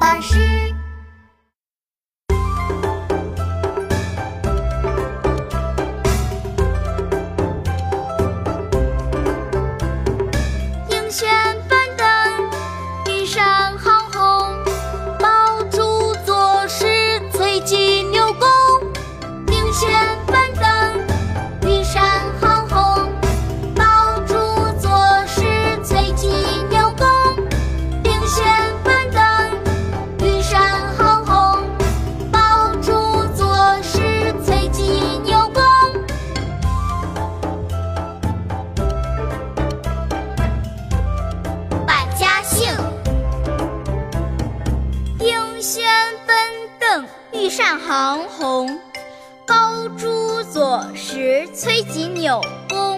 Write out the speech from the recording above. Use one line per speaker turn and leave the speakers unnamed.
巴士。
迎轩板凳，羽扇迎轩板凳，羽扇行红，爆竹作势，催吉纽弓。